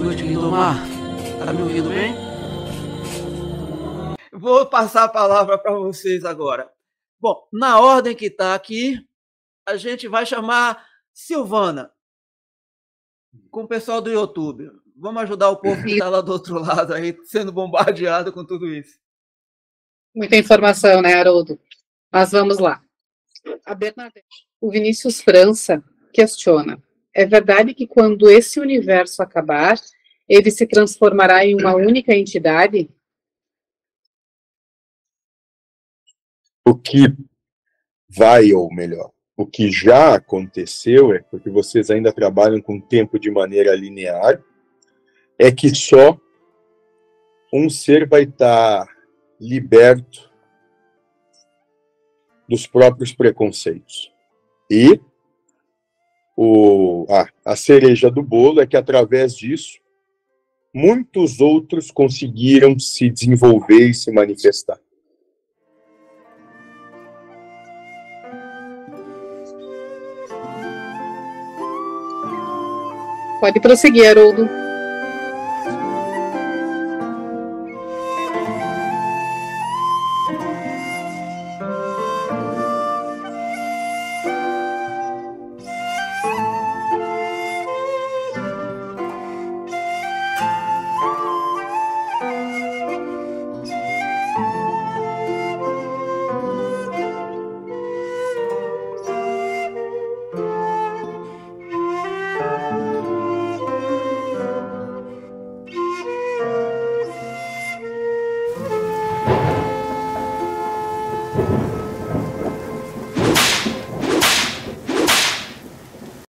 noite, Lindomar. Tá me ouvindo bem? Vou passar a palavra para vocês agora. Bom, na ordem que está aqui, a gente vai chamar Silvana, com o pessoal do YouTube. Vamos ajudar o povo que está lá do outro lado aí, sendo bombardeado com tudo isso. Muita informação, né, Haroldo? Mas vamos lá. A Bernadette. O Vinícius França questiona: é verdade que quando esse universo acabar, ele se transformará em uma única entidade? O que vai, ou melhor, o que já aconteceu é porque vocês ainda trabalham com tempo de maneira linear, é que só um ser vai estar liberto dos próprios preconceitos. E o, ah, a cereja do bolo é que, através disso, muitos outros conseguiram se desenvolver e se manifestar. Pode prosseguir, Haroldo.